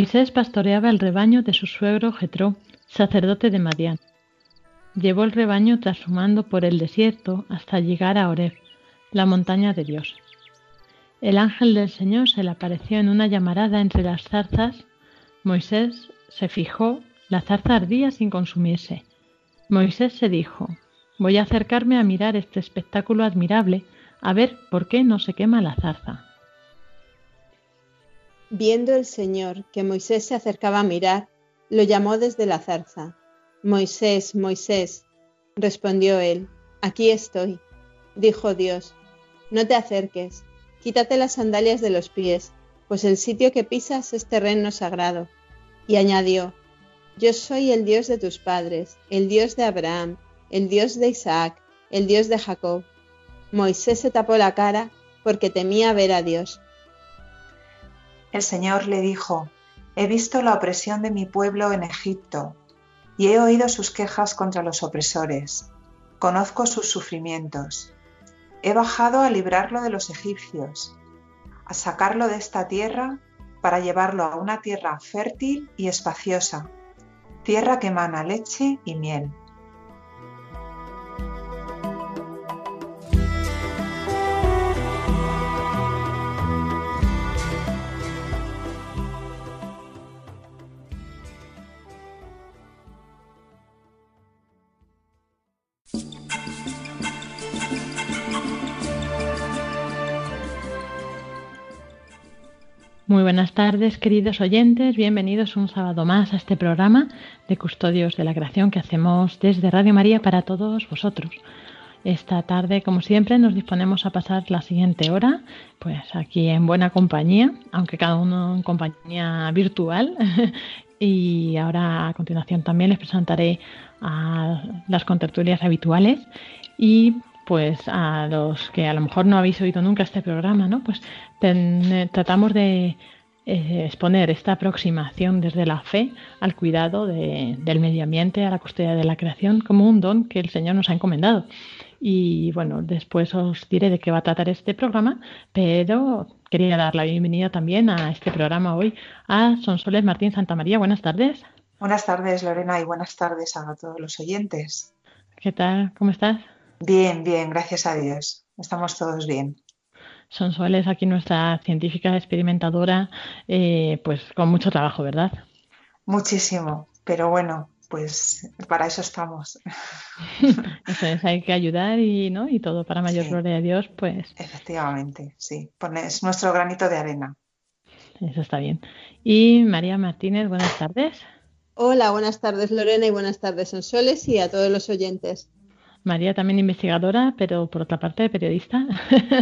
Moisés pastoreaba el rebaño de su suegro Jetro, sacerdote de Madián. Llevó el rebaño trashumando por el desierto hasta llegar a Oreb, la montaña de Dios. El ángel del Señor se le apareció en una llamarada entre las zarzas. Moisés se fijó, la zarza ardía sin consumirse. Moisés se dijo, voy a acercarme a mirar este espectáculo admirable, a ver por qué no se quema la zarza. Viendo el Señor que Moisés se acercaba a mirar, lo llamó desde la zarza. Moisés, Moisés, respondió él, aquí estoy. Dijo Dios, no te acerques, quítate las sandalias de los pies, pues el sitio que pisas es terreno sagrado. Y añadió, yo soy el Dios de tus padres, el Dios de Abraham, el Dios de Isaac, el Dios de Jacob. Moisés se tapó la cara porque temía ver a Dios. El Señor le dijo, He visto la opresión de mi pueblo en Egipto, y he oído sus quejas contra los opresores. Conozco sus sufrimientos. He bajado a librarlo de los egipcios, a sacarlo de esta tierra para llevarlo a una tierra fértil y espaciosa, tierra que emana leche y miel. Muy buenas tardes, queridos oyentes. Bienvenidos un sábado más a este programa de Custodios de la Creación que hacemos desde Radio María para todos vosotros. Esta tarde, como siempre, nos disponemos a pasar la siguiente hora, pues aquí en buena compañía, aunque cada uno en compañía virtual. y ahora a continuación también les presentaré a las contertulias habituales y pues a los que a lo mejor no habéis oído nunca este programa, ¿no? Pues eh, tratamos de eh, exponer esta aproximación desde la fe al cuidado del medio ambiente, a la custodia de la creación, como un don que el Señor nos ha encomendado. Y bueno, después os diré de qué va a tratar este programa, pero quería dar la bienvenida también a este programa hoy a Sonsoles Martín Santa María. Buenas tardes. Buenas tardes, Lorena, y buenas tardes a todos los oyentes. ¿Qué tal? ¿Cómo estás? Bien, bien, gracias a Dios. Estamos todos bien. Son Suárez, aquí nuestra científica experimentadora, eh, pues con mucho trabajo, ¿verdad? Muchísimo, pero bueno, pues para eso estamos. eso es, hay que ayudar y, ¿no? y todo para mayor gloria de Dios, pues. Efectivamente, sí, es nuestro granito de arena. Eso está bien. Y María Martínez, buenas tardes. Hola, buenas tardes Lorena y buenas tardes Sonsoles y a todos los oyentes. María también investigadora, pero por otra parte periodista.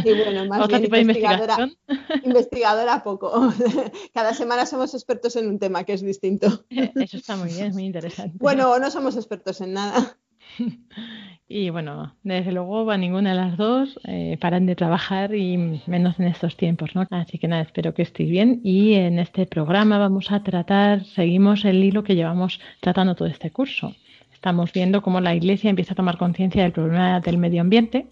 Sí, bueno, más Otro tipo investigadora, de investigación. Investigadora poco. Cada semana somos expertos en un tema que es distinto. Eso está muy bien, es muy interesante. Bueno, no somos expertos en nada. Y bueno, desde luego a ninguna de las dos eh, paran de trabajar y menos en estos tiempos, ¿no? Así que nada, espero que estéis bien y en este programa vamos a tratar, seguimos el hilo que llevamos tratando todo este curso. Estamos viendo cómo la Iglesia empieza a tomar conciencia del problema del medio ambiente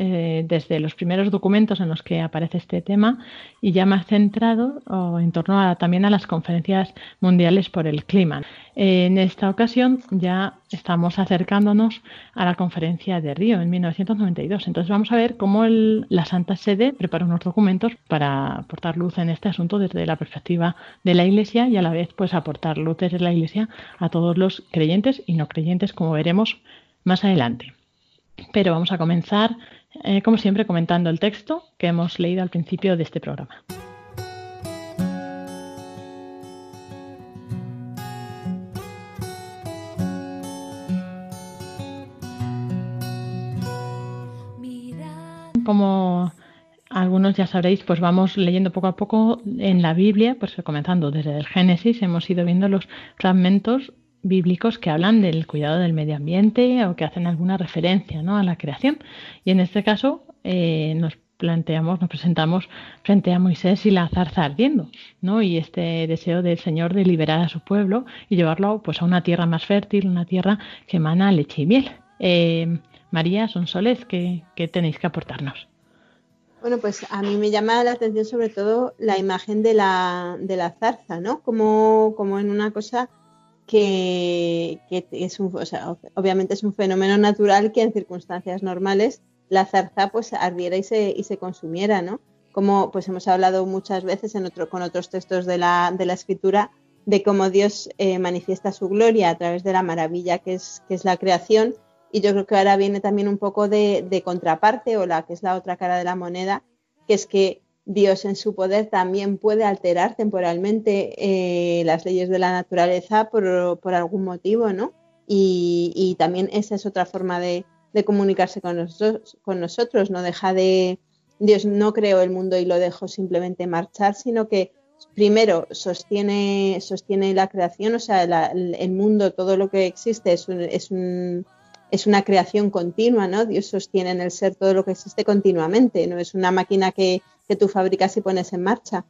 eh, desde los primeros documentos en los que aparece este tema y ya más centrado en torno también a las conferencias mundiales por el clima. En esta ocasión ya estamos acercándonos a la conferencia de Río en 1992. Entonces vamos a ver cómo la Santa Sede prepara unos documentos para aportar luz en este asunto desde la perspectiva de la Iglesia y a la vez pues aportar luz desde la Iglesia a todos los creyentes y no creyentes, como veremos más adelante. Pero vamos a comenzar, eh, como siempre, comentando el texto que hemos leído al principio de este programa. Como algunos ya sabréis, pues vamos leyendo poco a poco en la Biblia, pues comenzando desde el Génesis, hemos ido viendo los fragmentos bíblicos que hablan del cuidado del medio ambiente o que hacen alguna referencia ¿no? a la creación. Y en este caso eh, nos planteamos, nos presentamos frente a Moisés y la zarza ardiendo, ¿no? Y este deseo del Señor de liberar a su pueblo y llevarlo pues a una tierra más fértil, una tierra que emana leche y miel. Eh, María, son soles que, tenéis que aportarnos. Bueno, pues a mí me llama la atención sobre todo la imagen de la, de la zarza, ¿no? Como, como en una cosa que, es un, obviamente es un fenómeno natural que en circunstancias normales la zarza pues ardiera y se, y se consumiera, ¿no? Como pues hemos hablado muchas veces en otro, con otros textos de la, de la escritura de cómo Dios eh, manifiesta su gloria a través de la maravilla que es, que es la creación. Y yo creo que ahora viene también un poco de, de contraparte o la que es la otra cara de la moneda, que es que Dios en su poder también puede alterar temporalmente eh, las leyes de la naturaleza por, algún motivo, ¿no? Y, también esa es otra forma de, comunicarse con nosotros, no deja de, Dios no creó el mundo y lo dejó simplemente marchar, sino que primero sostiene, sostiene la creación, o sea, el mundo, todo lo que existe es, es, un, es una creación continua, ¿no? Dios sostiene en el ser todo lo que existe continuamente, no es una máquina que que tú fabricas y pones en marcha.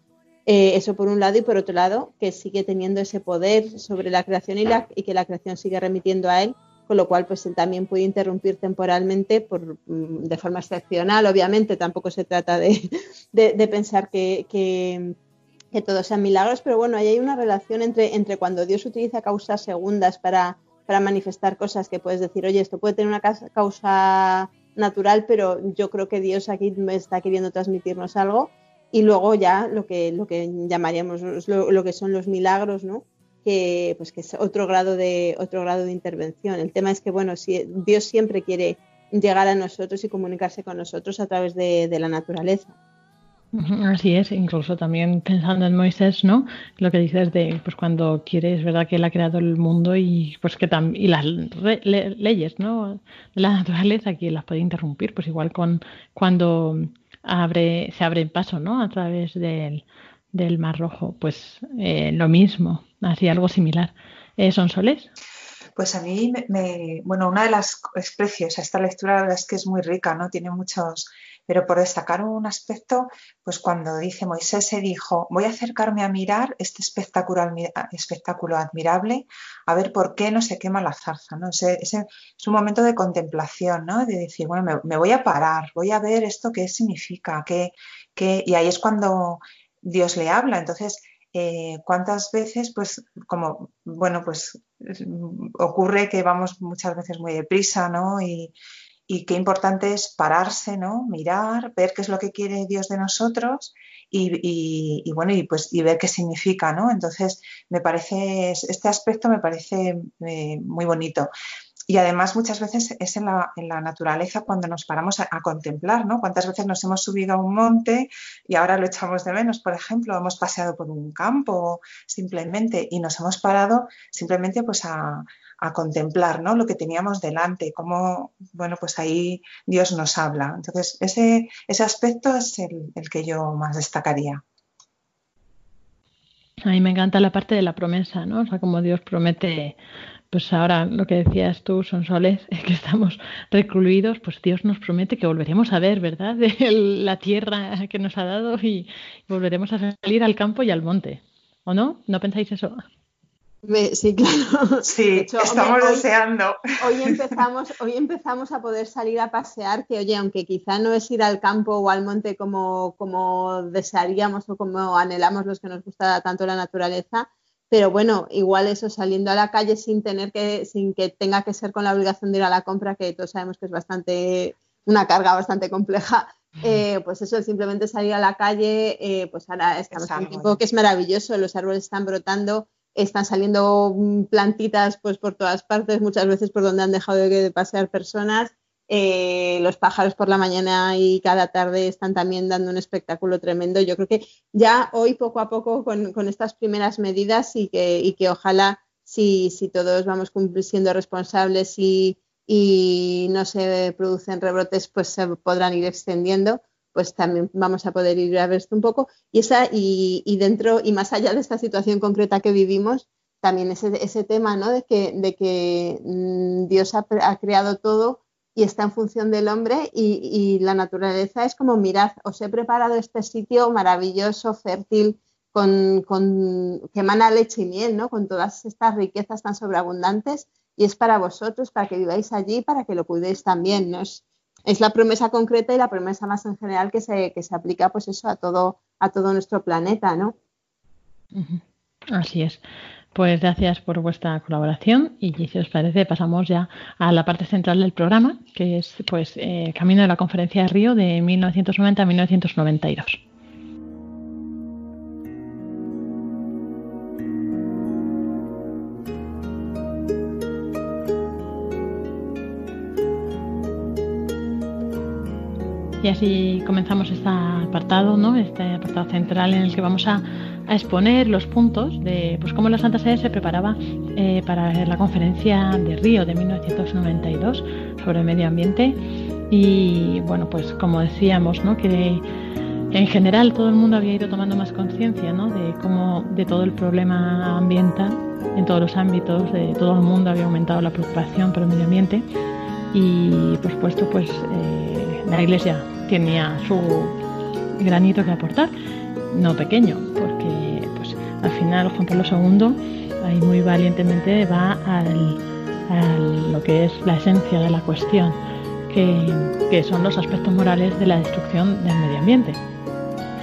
Eh, eso por un lado y por otro lado que sigue teniendo ese poder sobre la creación y, que la creación sigue remitiendo a él, con lo cual pues él también puede interrumpir temporalmente por, mm, de forma excepcional, obviamente tampoco se trata de, pensar que, que, que, todos sean milagros, pero bueno, ahí hay una relación entre, entre cuando Dios utiliza causas segundas para, para manifestar cosas que puedes decir, oye, esto puede tener una causa natural, pero yo creo que Dios aquí me está queriendo transmitirnos algo. Y luego ya lo que, lo que llamaríamos lo, que son los milagros, ¿no? Que, pues que es otro grado, de, otro grado de intervención. El tema es que, bueno, Dios siempre quiere llegar a nosotros y comunicarse con nosotros a través de la naturaleza. Así es, incluso también pensando en Moisés, ¿no? Lo que dices de, pues cuando quiere, es verdad que él ha creado el mundo y pues que y las leyes, ¿no? De la naturaleza que las puede interrumpir, pues igual con cuando abre, se abre el paso, ¿no? A través del, del Mar Rojo, pues eh, lo mismo, así algo similar. Eh, ¿Son soles? Pues a mí, me, bueno, una de las especies, esta lectura la verdad es que es muy rica, ¿no? Tiene muchos pero por destacar un aspecto, pues cuando dice Moisés se dijo, voy a acercarme a mirar este espectáculo, espectáculo admirable, a ver por qué no se quema la zarza. ¿no? Ese, es un momento de contemplación, ¿no? de decir, bueno, me, voy a parar, voy a ver esto qué significa, qué, qué... y ahí es cuando Dios le habla. Entonces, eh, cuántas veces, pues, como, bueno, pues ocurre que vamos muchas veces muy deprisa, ¿no? Y, y qué importante es pararse, ¿no? Mirar, ver qué es lo que quiere Dios de nosotros y, bueno, y pues y ver qué significa, ¿no? Entonces, me parece, este aspecto me parece eh, muy bonito. Y además muchas veces es en la, naturaleza cuando nos paramos a, contemplar, ¿no? Cuántas veces nos hemos subido a un monte y ahora lo echamos de menos, por ejemplo, hemos paseado por un campo simplemente y nos hemos parado simplemente pues a, a contemplar ¿no? lo que teníamos delante, cómo, bueno, pues ahí Dios nos habla. Entonces, ese, ese aspecto es el, que yo más destacaría. A mí me encanta la parte de la promesa, ¿no? O sea, como Dios promete, pues ahora lo que decías tú, son soles, que estamos recluidos, pues Dios nos promete que volveremos a ver, ¿verdad? La tierra que nos ha dado y volveremos a salir al campo y al monte. ¿O no? ¿No pensáis eso? Sí, claro. Sí, estamos deseando. Hoy, empezamos, hoy empezamos a poder salir a pasear, que oye, aunque quizá no es ir al campo o al monte como, como desearíamos o como anhelamos los que nos gusta tanto la naturaleza, pero bueno, igual eso saliendo a la calle sin tener que, sin que tenga que ser con la obligación de ir a la compra, que todos sabemos que es bastante, una carga bastante compleja. Eh, pues eso, simplemente salir a la calle, eh, pues ahora estamos en un tiempo que es maravilloso, los árboles están brotando, están saliendo mm, plantitas pues por todas partes, muchas veces por donde han dejado de pasear personas. Eh, los pájaros por la mañana y cada tarde están también dando un espectáculo tremendo. Yo creo que ya hoy poco a poco con, estas primeras medidas y que, y que ojalá si, si, todos vamos siendo responsables y, y no se producen rebrotes, pues se podrán ir extendiendo pues también vamos a poder ir a ver esto un poco. Y, esa, y, dentro y más allá de esta situación concreta que vivimos, también ese, ese tema ¿no? de que, de que mm, Dios ha, creado todo y está en función del hombre y, la naturaleza es como, mirad, os he preparado este sitio maravilloso, fértil, con, que emana leche y miel, ¿no? con todas estas riquezas tan sobreabundantes y es para vosotros, para que viváis allí, para que lo cuidéis también. ¿no? Es la promesa concreta y la promesa más en general que se, que se aplica pues eso a todo, a todo nuestro planeta, ¿no? Así es. Pues gracias por vuestra colaboración y si os parece pasamos ya a la parte central del programa, que es pues eh, Camino de la Conferencia de Río de 1990 a 1992. Y así comenzamos este apartado, ¿no? este apartado central en el que vamos a, exponer los puntos de pues, cómo la Santa Sede se preparaba eh, para la conferencia de Río de 1992 sobre el medio ambiente. Y bueno, pues como decíamos, ¿no? que en general todo el mundo había ido tomando más conciencia ¿no? de cómo de todo el problema ambiental en todos los ámbitos, de todo el mundo había aumentado la preocupación por el medio ambiente y por supuesto pues eh, la Iglesia tenía su granito que aportar, no pequeño, porque pues al final Juan Pablo II ahí muy valientemente va al, lo que es la esencia de la cuestión, que, son los aspectos morales de la destrucción del medio ambiente.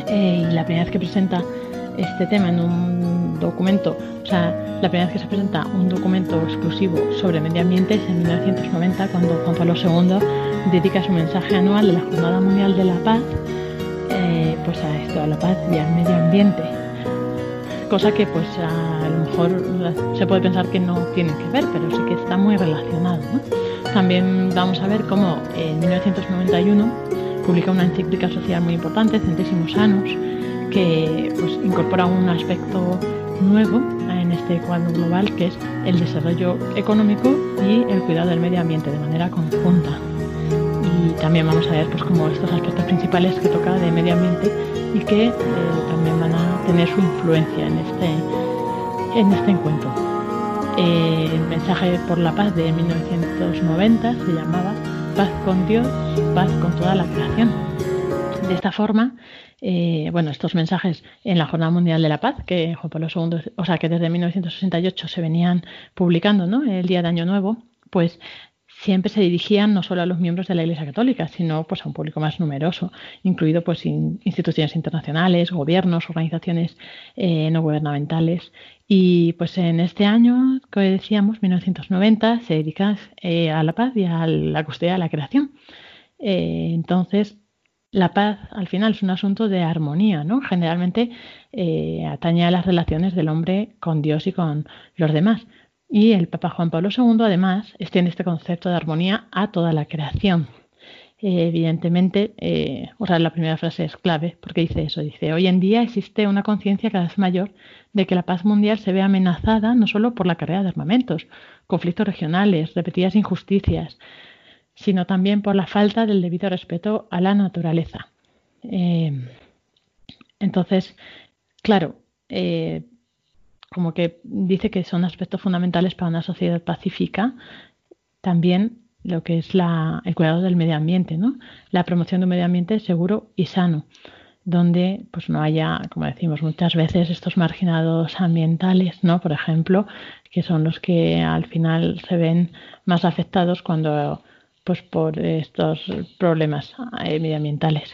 Eh, y la primera vez que presenta este tema en un documento, o sea, la primera vez que se presenta un documento exclusivo sobre medio ambiente es en 1990, cuando Juan Pablo II dedica su mensaje anual de la Jornada Mundial de la Paz eh, pues a esto, a la paz y al medio ambiente. Cosa que pues a, lo mejor se puede pensar que no tiene que ver, pero sí que está muy relacionado. También vamos a ver cómo en 1991 publica una encíclica social muy importante, Centésimos Anos, que pues, incorpora un aspecto nuevo en este cuadro global que es el desarrollo económico y el cuidado del medio ambiente de manera conjunta también vamos a ver pues como estos aspectos principales que toca de medio ambiente y que eh, también van a tener su influencia en este, en este encuentro. Eh, el mensaje por la paz de 1990 se llamaba Paz con Dios, paz con toda la creación. De esta forma, eh, bueno, estos mensajes en la Jornada Mundial de la Paz, que Juan Pablo II, o sea, que desde 1968 se venían publicando, ¿no? El día de Año Nuevo, pues siempre se dirigían no solo a los miembros de la Iglesia Católica, sino pues a un público más numeroso, incluido pues instituciones internacionales, gobiernos, organizaciones eh, no gubernamentales. Y pues en este año, como decíamos, 1990, se dedica eh, a la paz y a la custodia de la creación. Eh, entonces, la paz al final es un asunto de armonía, ¿no? Generalmente atañe a las relaciones del hombre con Dios y con los demás. Y el Papa Juan Pablo II, además, extiende este concepto de armonía a toda la creación. Eh, evidentemente, eh, o sea, la primera frase es clave porque dice eso, dice, hoy en día existe una conciencia cada vez mayor de que la paz mundial se ve amenazada no solo por la carrera de armamentos, conflictos regionales, repetidas injusticias, sino también por la falta del debido respeto a la naturaleza. Eh, entonces, claro, como que dice que son aspectos fundamentales para una sociedad pacífica, también lo que es la, el cuidado del medio ambiente, ¿no? la promoción de un medio ambiente seguro y sano, donde pues no haya, como decimos muchas veces, estos marginados ambientales, ¿no? por ejemplo, que son los que al final se ven más afectados cuando pues por estos problemas eh, medioambientales.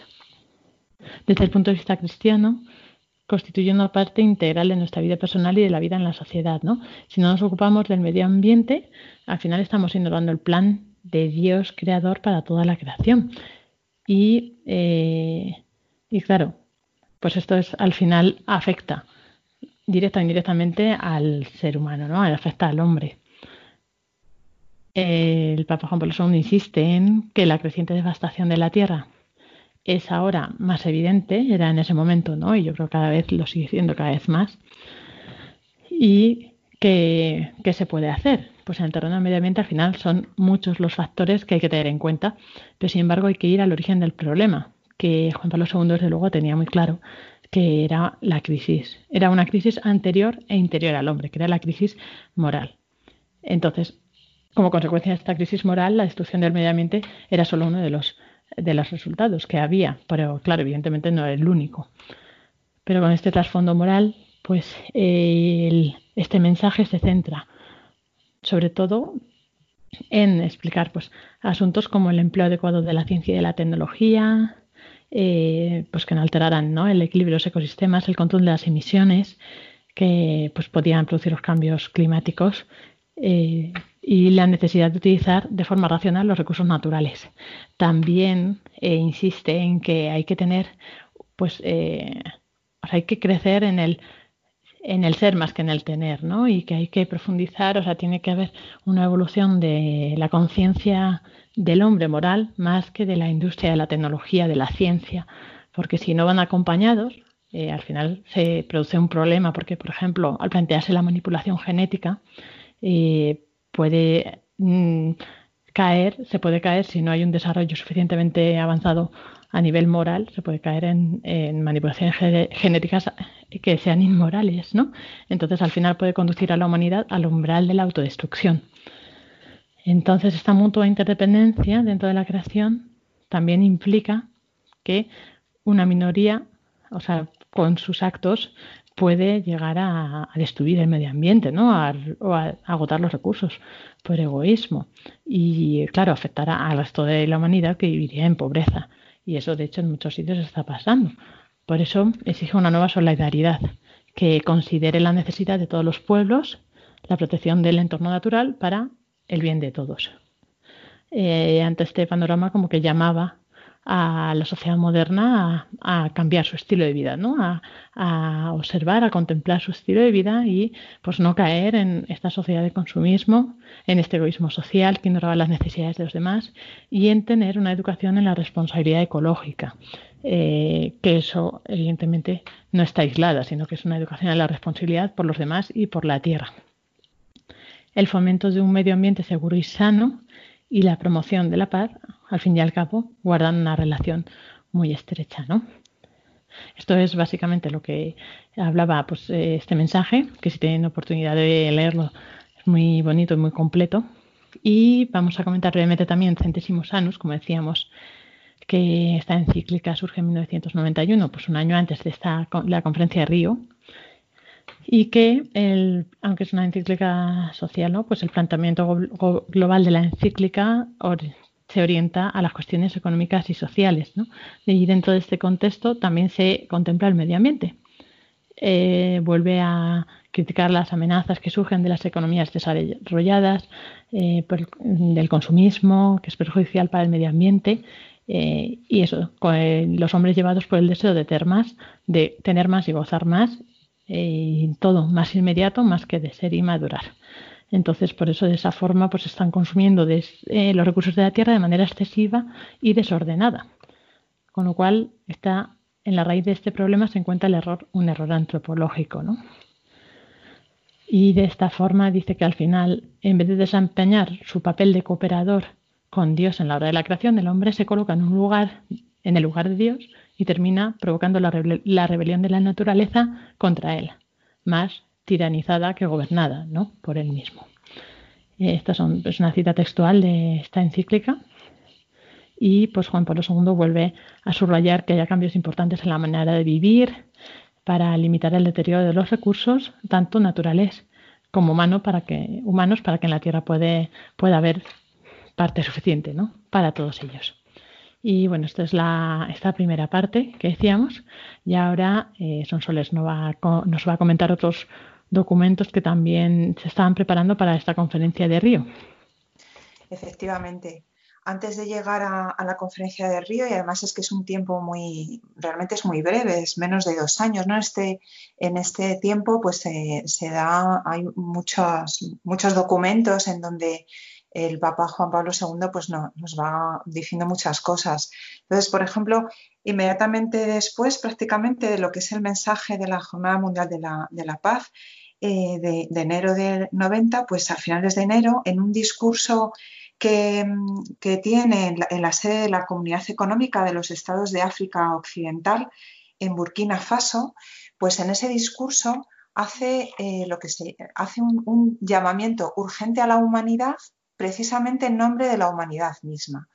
Desde el punto de vista cristiano, constituye una parte integral de nuestra vida personal y de la vida en la sociedad. ¿no? Si no nos ocupamos del medio ambiente, al final estamos ignorando el plan de Dios creador para toda la creación. Y, eh, y claro, pues esto es al final afecta directa o indirectamente al ser humano, ¿no? Afecta al hombre. El Papa Juan Pablo II insiste en que la creciente devastación de la tierra es ahora más evidente, era en ese momento, ¿no? Y yo creo que cada vez lo sigue siendo cada vez más. Y que, se puede hacer. Pues en el terreno del medio ambiente al final son muchos los factores que hay que tener en cuenta, pero sin embargo hay que ir al origen del problema, que Juan Pablo II desde luego tenía muy claro que era la crisis. Era una crisis anterior e interior al hombre, que era la crisis moral. Entonces, como consecuencia de esta crisis moral, la destrucción del medio ambiente era solo uno de los, de los resultados que había, pero claro, evidentemente no era el único. Pero con este trasfondo moral, pues este mensaje se centra sobre todo en explicar pues, asuntos como el empleo adecuado de la ciencia y de la tecnología, eh, pues que no alteraran ¿no? el equilibrio de los ecosistemas, el control de las emisiones, que pues, podían producir los cambios climáticos eh, y la necesidad de utilizar de forma racional los recursos naturales. También eh, insiste en que hay que tener, pues, hay que crecer en el en el ser más que en el tener, ¿no? Y que hay que profundizar, o sea, tiene que haber una evolución de la conciencia del hombre moral más que de la industria de la tecnología, de la ciencia, porque si no van acompañados, eh, al final se produce un problema, porque, por ejemplo, al plantearse la manipulación genética, eh, puede mm, caer, se puede caer si no hay un desarrollo suficientemente avanzado a nivel moral, se puede caer en, manipulaciones genéticas que sean inmorales, ¿no? Entonces, al final puede conducir a la humanidad al umbral de la autodestrucción. Entonces, esta mutua interdependencia dentro de la creación también implica que una minoría, o sea, con sus actos, puede llegar a, destruir el medio ambiente, ¿no? o a agotar los recursos por egoísmo. Y, claro, afectará al resto de la humanidad que viviría en pobreza. Y eso, de hecho, en muchos sitios está pasando. Por eso exige una nueva solidaridad que considere la necesidad de todos los pueblos, la protección del entorno natural para el bien de todos. Eh, ante este panorama como que llamaba a la sociedad moderna a, cambiar su estilo de vida, ¿no? A, observar, a contemplar su estilo de vida y pues no caer en esta sociedad de consumismo, en este egoísmo social que ignoraba las necesidades de los demás y en tener una educación en la responsabilidad ecológica, eh, que eso evidentemente no está aislada, sino que es una educación en la responsabilidad por los demás y por la tierra. El fomento de un medio ambiente seguro y sano y la promoción de la paz, al fin y al cabo, guardan una relación muy estrecha, ¿no? Esto es básicamente lo que hablaba pues, eh, este mensaje, que si tienen oportunidad de leerlo es muy bonito y muy completo. Y vamos a comentar brevemente también Centesimus Anus, como decíamos, que esta encíclica surge en 1991, pues un año antes de esta, la conferencia de Río, y que, el, aunque es una encíclica social, ¿no? pues el planteamiento global de la encíclica se orienta a las cuestiones económicas y sociales. Y dentro de este contexto también se contempla el medio ambiente. Eh, vuelve a criticar las amenazas que surgen de las economías desarrolladas, eh, del consumismo, que es perjudicial para el medio ambiente, eh, y eso, con los hombres llevados por el deseo de tener más, de tener más y gozar más, todo más inmediato más que de ser y madurar. Entonces, por eso de esa forma, pues están consumiendo eh, los recursos de la tierra de manera excesiva y desordenada. Con lo cual, está en la raíz de este problema se encuentra el error, un error antropológico, ¿no? Y de esta forma dice que al final, en vez de desempeñar su papel de cooperador con Dios en la hora de la creación, el hombre se coloca en un lugar, en el lugar de Dios, y termina provocando la, rebelión de la naturaleza contra él, más tiranizada que gobernada ¿no? por él mismo. Esta son, es una cita textual de esta encíclica y pues Juan Pablo II vuelve a subrayar que haya cambios importantes en la manera de vivir para limitar el deterioro de los recursos, tanto naturales como que, humanos, para que en la Tierra pueda haber parte suficiente ¿no? para todos ellos. Y bueno, esta es la, esta primera parte que decíamos. Y ahora eh, Sonsoles nos va a comentar otros documentos que también se estaban preparando para esta conferencia de Río. Efectivamente. antes de llegar a, la conferencia de Río y además es que es un tiempo muy, realmente es muy breve, es menos de dos años, ¿no? Este, en este tiempo pues se da, hay muchos, muchos documentos en donde el Papa Juan Pablo II pues no, nos va diciendo muchas cosas. Entonces, por ejemplo, inmediatamente después prácticamente de lo que es el mensaje de la Jornada Mundial de la, Paz, eh, de, enero del 90, pues a finales de enero, en un discurso que, tiene en la, sede de la Comunidad Económica de los Estados de África Occidental, en Burkina Faso, pues en ese discurso hace, eh, lo que se, hace un, llamamiento urgente a la humanidad precisamente en nombre de la humanidad misma.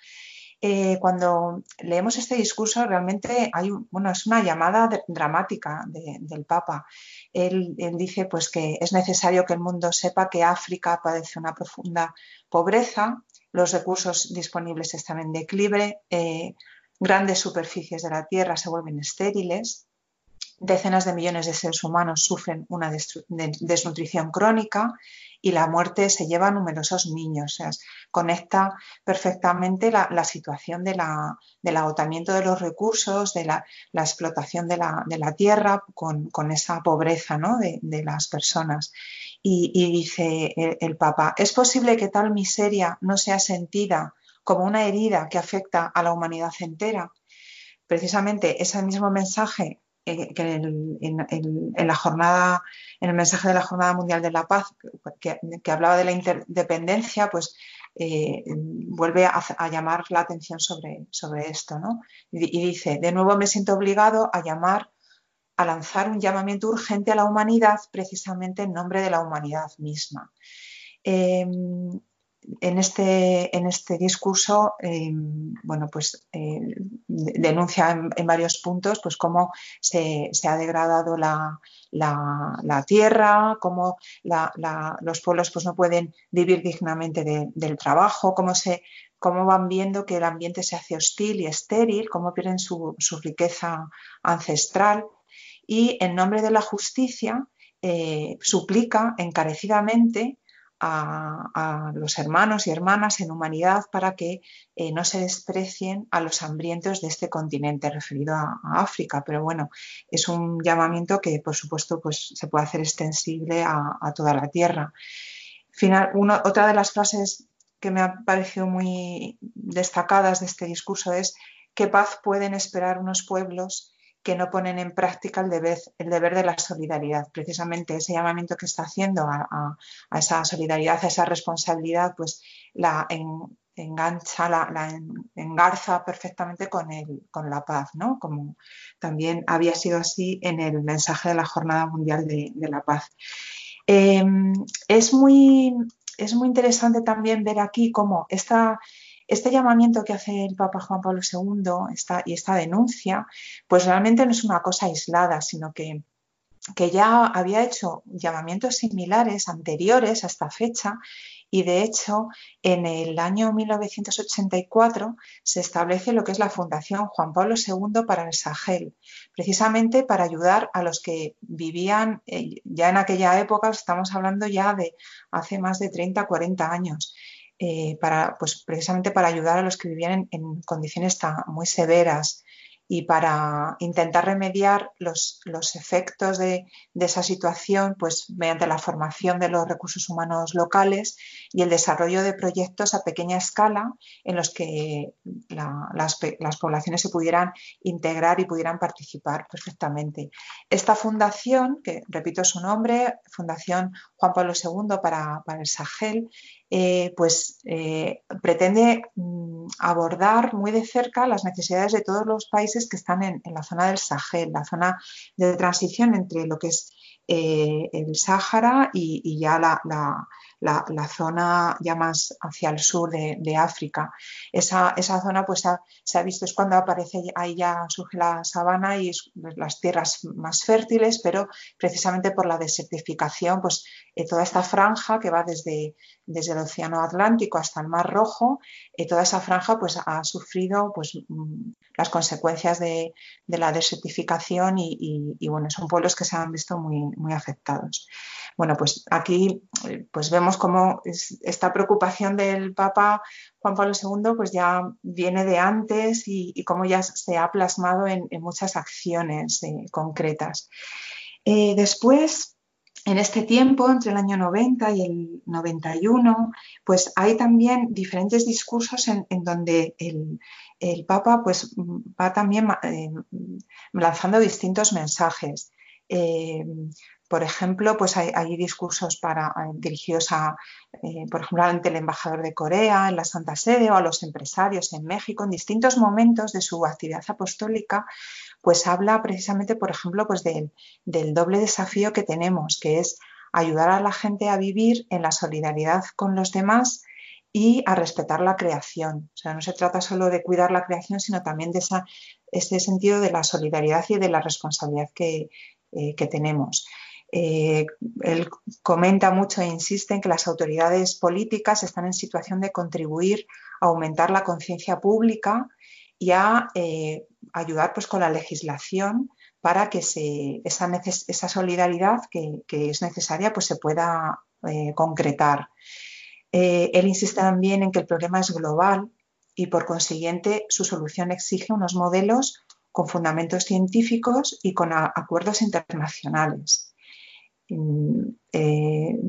Eh, cuando leemos este discurso realmente hay, bueno, es una llamada dramática del Papa. Él, dice pues, que es necesario que el mundo sepa que África padece una profunda pobreza, los recursos disponibles están en declive, eh, grandes superficies de la Tierra se vuelven estériles, decenas de millones de seres humanos sufren una desnutrición crónica y la muerte se lleva a numerosos niños. conecta perfectamente la, situación del agotamiento de los recursos, de la, explotación de la, tierra con, esa pobreza de, las personas. Y, dice el, Papa, ¿es posible que tal miseria no sea sentida como una herida que afecta a la humanidad entera? Precisamente ese mismo mensaje que en, la jornada, en el mensaje de la Jornada Mundial de la Paz, que, hablaba de la interdependencia, pues eh, vuelve a, llamar la atención sobre, sobre esto. ¿no? Y, dice, de nuevo me siento obligado a llamar a lanzar un llamamiento urgente a la humanidad precisamente en nombre de la humanidad misma. Em, en, este, en este discurso, em, bueno, pues eh, denuncia en, varios puntos pues, cómo se, ha degradado la, tierra, cómo los pueblos pues, no pueden vivir dignamente del trabajo, cómo, se, cómo van viendo que el ambiente se hace hostil y estéril, cómo pierden su, su riqueza ancestral. Y en nombre de la justicia eh, suplica encarecidamente a, los hermanos y hermanas en humanidad para que eh, no se desprecien a los hambrientos de este continente referido a, África. Pero bueno, es un llamamiento que por supuesto pues, se puede hacer extensible a, toda la tierra. Final, otra de las frases que me han parecido muy destacadas de este discurso es qué paz pueden esperar unos pueblos que no ponen en práctica el deber, el deber de la solidaridad. Precisamente ese llamamiento que está haciendo a, esa solidaridad, a esa responsabilidad, pues la engancha, la, engarza perfectamente con, el, con la paz, ¿no? Como también había sido así en el mensaje de la Jornada Mundial de, la Paz. Em, es, muy, es muy interesante también ver aquí cómo esta este llamamiento que hace el Papa Juan Pablo II y esta denuncia, pues realmente no es una cosa aislada, sino que, que ya había hecho llamamientos similares anteriores a esta fecha y de hecho en el año 1984 se establece lo que es la Fundación Juan Pablo II para el Sahel, precisamente para ayudar a los que vivían eh, ya en aquella época, estamos hablando ya de hace más de 30, 40 años, eh, para, pues, precisamente para ayudar a los que vivían en, condiciones tan, muy severas y para intentar remediar los, los efectos de, esa situación pues, mediante la formación de los recursos humanos locales y el desarrollo de proyectos a pequeña escala en los que las, las, poblaciones se pudieran integrar y pudieran participar perfectamente. Esta fundación, que repito su nombre, Fundación Juan Pablo II para, para el Sahel, eh, pues eh, pretende mm, abordar muy de cerca las necesidades de todos los países que están en, la zona del Sahel, la zona de transición entre lo que es eh, el Sáhara y, ya la, la, zona ya más hacia el sur de, África. Esa, esa zona pues se ha visto es cuando aparece, ahí ya surge la sabana y pues, las tierras más fértiles, pero precisamente por la desertificación pues eh, toda esta franja que va desde, desde, el Océano Atlántico hasta el Mar Rojo, eh, toda esa franja pues, ha sufrido pues, mm, las consecuencias de, la desertificación y, bueno, son pueblos que se han visto muy, muy afectados. Bueno, pues aquí pues vemos cómo esta preocupación del Papa Juan Pablo II pues ya viene de antes y, cómo ya se ha plasmado en, muchas acciones concretas. después, en este tiempo, entre el año 90 y el 91, pues hay también diferentes discursos en, donde el, Papa pues, va también eh, lanzando distintos mensajes. Eh, por ejemplo, pues hay, discursos para, eh, dirigidos a, por ejemplo, ante el embajador de Corea en la Santa Sede o a los empresarios en México en distintos momentos de su actividad apostólica pues habla precisamente, por ejemplo, pues del, doble desafío que tenemos, que es ayudar a la gente a vivir en la solidaridad con los demás y a respetar la creación. O sea, no se trata solo de cuidar la creación, sino también de ese sentido de la solidaridad y de la responsabilidad que, eh, tenemos. Eh, él comenta mucho e insiste en que las autoridades políticas están en situación de contribuir a aumentar la conciencia pública y a eh, ayudar pues, con la legislación para que esa, solidaridad que, es necesaria pues, se pueda eh, concretar. Él insiste también en que el problema es global y por consiguiente su solución exige unos modelos con fundamentos científicos y con acuerdos internacionales. Mm,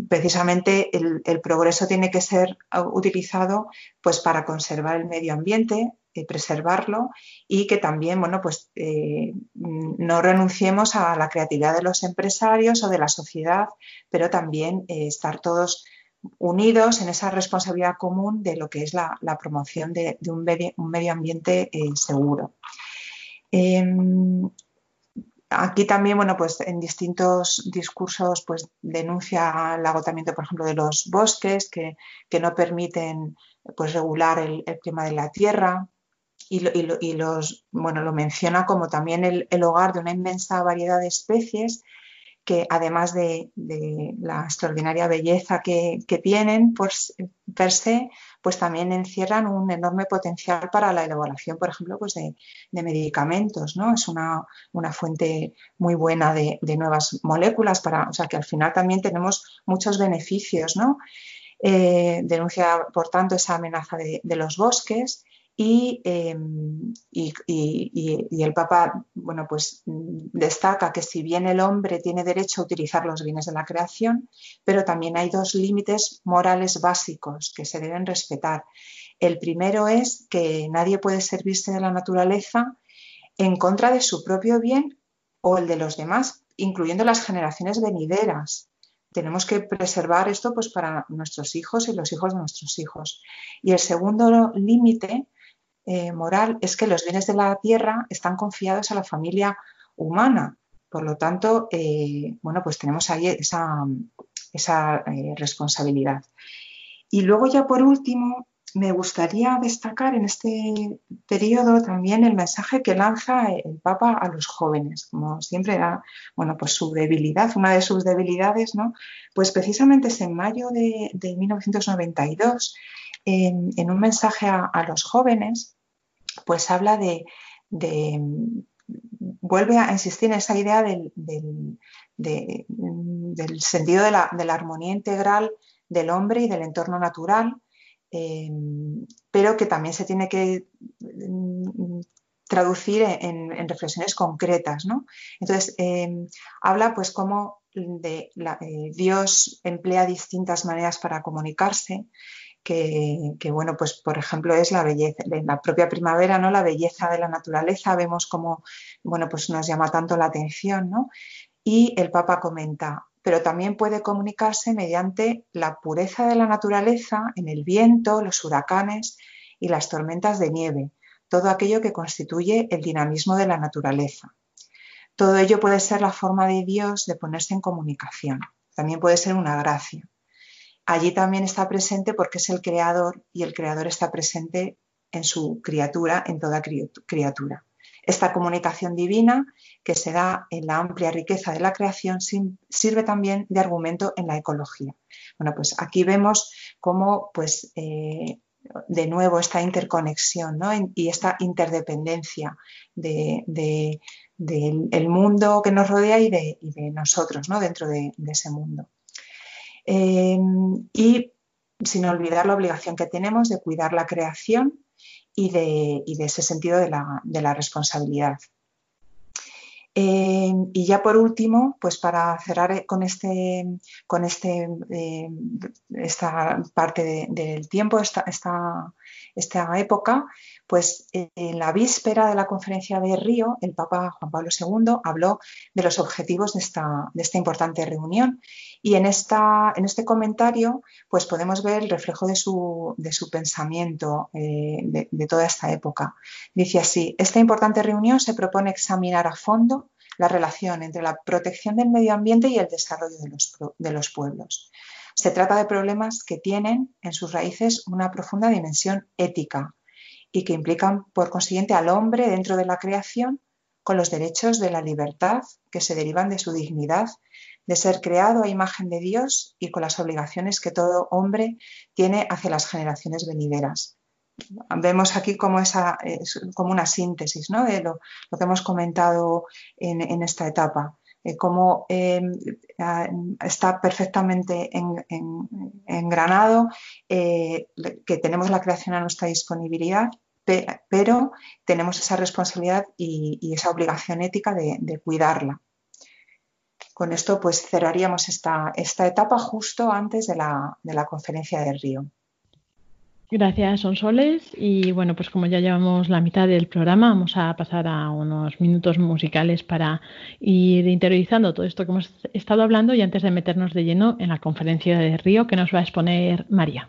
precisamente el, progreso tiene que ser utilizado pues, para conservar el medio ambiente, preservarlo y que también, bueno, pues eh, no renunciemos a la creatividad de los empresarios o de la sociedad, pero también eh, estar todos unidos en esa responsabilidad común de lo que es la, promoción de, un, medio, ambiente eh, seguro. Aquí también, bueno, pues en distintos discursos, pues denuncia el agotamiento, por ejemplo, de los bosques que, no permiten pues, regular el, clima de la tierra, y, los, bueno, lo menciona como también el, hogar de una inmensa variedad de especies que además de, la extraordinaria belleza que, tienen por, per se, pues también encierran un enorme potencial para la elaboración, por ejemplo, pues de, medicamentos, ¿no? Es una, fuente muy buena de, nuevas moléculas, para, o sea que al final también tenemos muchos beneficios, ¿no? Eh, denuncia, por tanto, esa amenaza de, los bosques Em, y, el Papa bueno, pues, destaca que si bien el hombre tiene derecho a utilizar los bienes de la creación, pero también hay dos límites morales básicos que se deben respetar. El primero es que nadie puede servirse de la naturaleza en contra de su propio bien o el de los demás, incluyendo las generaciones venideras. Tenemos que preservar esto pues, para nuestros hijos y los hijos de nuestros hijos. Y el segundo límite eh, moral es que los bienes de la tierra están confiados a la familia humana. Por lo tanto, eh, bueno, pues tenemos ahí esa, eh, responsabilidad. Y luego ya por último, me gustaría destacar en este periodo también el mensaje que lanza el Papa a los jóvenes, como siempre era, bueno, pues su debilidad, una de sus debilidades, ¿no? Pues precisamente es en mayo de, 1992, en, un mensaje a los jóvenes, pues habla de, vuelve a insistir en esa idea del, sentido de la, armonía integral del hombre y del entorno natural, eh, pero que también se tiene que mm, traducir en, reflexiones concretas. Entonces, eh, habla pues cómo de eh, Dios emplea distintas maneras para comunicarse, que, bueno, pues por ejemplo es la belleza, en la propia primavera, ¿no? La belleza de la naturaleza, vemos cómo, bueno, pues nos llama tanto la atención, ¿no? Y el Papa comenta, pero también puede comunicarse mediante la pureza de la naturaleza en el viento, los huracanes y las tormentas de nieve, todo aquello que constituye el dinamismo de la naturaleza. Todo ello puede ser la forma de Dios de ponerse en comunicación, también puede ser una gracia allí también está presente porque es el creador y el creador está presente en su criatura, en toda criatura. Esta comunicación divina que se da en la amplia riqueza de la creación sirve también de argumento en la ecología. Bueno, pues aquí vemos cómo pues, eh, de nuevo esta interconexión y esta interdependencia del mundo que nos rodea y de, nosotros ¿no? dentro de, ese mundo. Eh, y sin olvidar la obligación que tenemos de cuidar la creación y de, ese sentido de la, responsabilidad. Eh, y ya por último, pues para cerrar con, este, con este, eh, esta parte del tiempo, esta, esta, esta época, pues en la víspera de la conferencia de Río, el Papa Juan Pablo II habló de los objetivos de esta, de importante reunión y en, esta, en este comentario pues podemos ver el reflejo de su, de su pensamiento eh, de, toda esta época. Dice así, esta importante reunión se propone examinar a fondo la relación entre la protección del medio ambiente y el desarrollo de los, de los pueblos. Se trata de problemas que tienen en sus raíces una profunda dimensión ética, y que implican, por consiguiente, al hombre dentro de la creación con los derechos de la libertad que se derivan de su dignidad de ser creado a imagen de Dios y con las obligaciones que todo hombre tiene hacia las generaciones venideras. Vemos aquí como, esa, como una síntesis ¿no? de lo, que hemos comentado en, esta etapa, cómo eh, está perfectamente engranado, eh, que tenemos la creación a nuestra disponibilidad pero tenemos esa responsabilidad y, esa obligación ética de, cuidarla. Con esto pues cerraríamos esta, etapa justo antes de la, conferencia de Río. Gracias, Sonsoles. Y bueno, pues como ya llevamos la mitad del programa, vamos a pasar a unos minutos musicales para ir interiorizando todo esto que hemos estado hablando y antes de meternos de lleno en la conferencia de Río que nos va a exponer María.